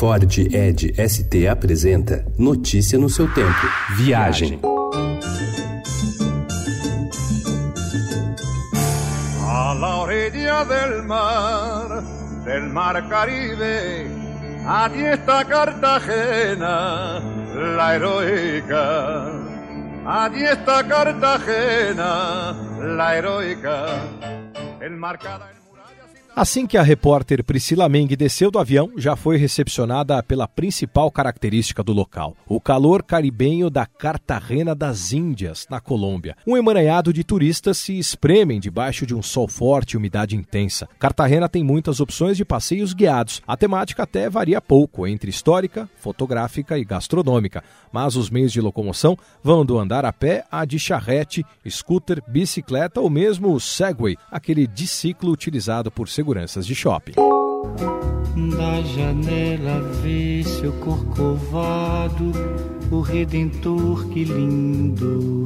Ford Ed ST apresenta Notícia no seu tempo. Viagem. A la orilla del mar, del mar Caribe, allí está Cartagena, la heroica. Allí está Cartagena, la heroica, enmarcada en Assim que a repórter Priscila Meng desceu do avião, já foi recepcionada pela principal característica do local, o calor caribenho da Cartagena das Índias, na Colômbia. Um emaranhado de turistas se espremem debaixo de um sol forte e umidade intensa. Cartagena tem muitas opções de passeios guiados. A temática até varia pouco entre histórica, fotográfica e gastronômica, mas os meios de locomoção vão do andar a pé a de charrete, scooter, bicicleta ou mesmo Segway, aquele diciclo utilizado por seguranças de shopping. Da janela vê seu corcovado, o Redentor, que lindo.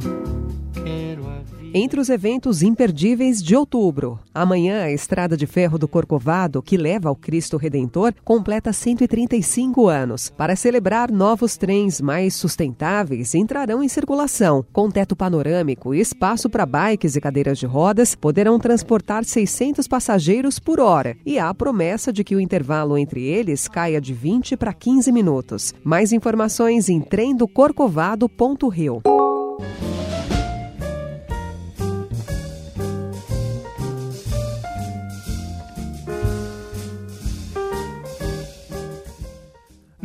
Quero a entre os eventos imperdíveis de outubro. Amanhã, a Estrada de Ferro do Corcovado, que leva ao Cristo Redentor, completa 135 anos. Para celebrar, novos trens mais sustentáveis entrarão em circulação. Com teto panorâmico e espaço para bikes e cadeiras de rodas, poderão transportar 600 passageiros por hora. E há a promessa de que o intervalo entre eles caia de 20 para 15 minutos. Mais informações em tremdocorcovado.rio.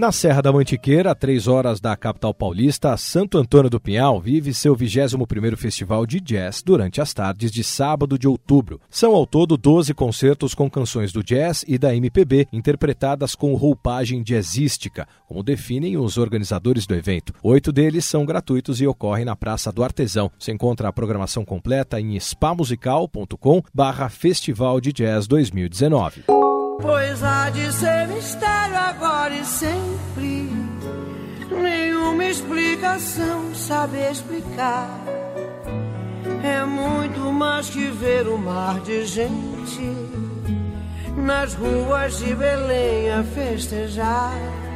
Na Serra da Mantiqueira, a três horas da capital paulista, Santo Antônio do Pinhal vive seu 21º Festival de Jazz durante as tardes de sábado de outubro. São ao todo 12 concertos com canções do jazz e da MPB, interpretadas com roupagem jazzística, como definem os organizadores do evento. Oito deles são gratuitos e ocorrem na Praça do Artesão. Você encontra a programação completa em spamusical.com barra Festival de Jazz 2019. Pois há de ser mistério agora e sempre. Nenhuma explicação sabe explicar. É muito mais que ver o mar de gente nas ruas de Belém a festejar.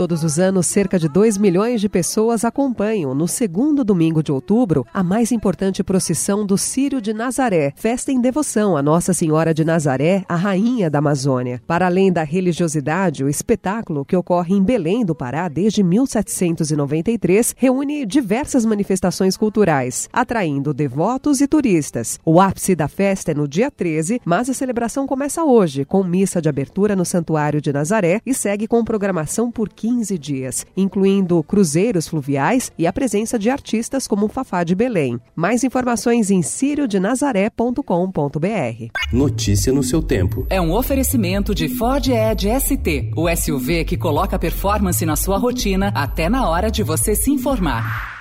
Todos os anos, cerca de 2 milhões de pessoas acompanham, no segundo domingo de outubro, a mais importante procissão do Círio de Nazaré, festa em devoção a Nossa Senhora de Nazaré, a rainha da Amazônia. Para além da religiosidade, o espetáculo, que ocorre em Belém do Pará desde 1793, reúne diversas manifestações culturais, atraindo devotos e turistas. O ápice da festa é no dia 13, mas a celebração começa hoje, com missa de abertura no Santuário de Nazaré e segue com programação por 15 15 dias, incluindo cruzeiros fluviais e a presença de artistas como o Fafá de Belém. Mais informações em ciriodenazaré.com.br. Notícia no seu tempo. É um oferecimento de Ford Edge ST, o SUV que coloca performance na sua rotina até na hora de você se informar.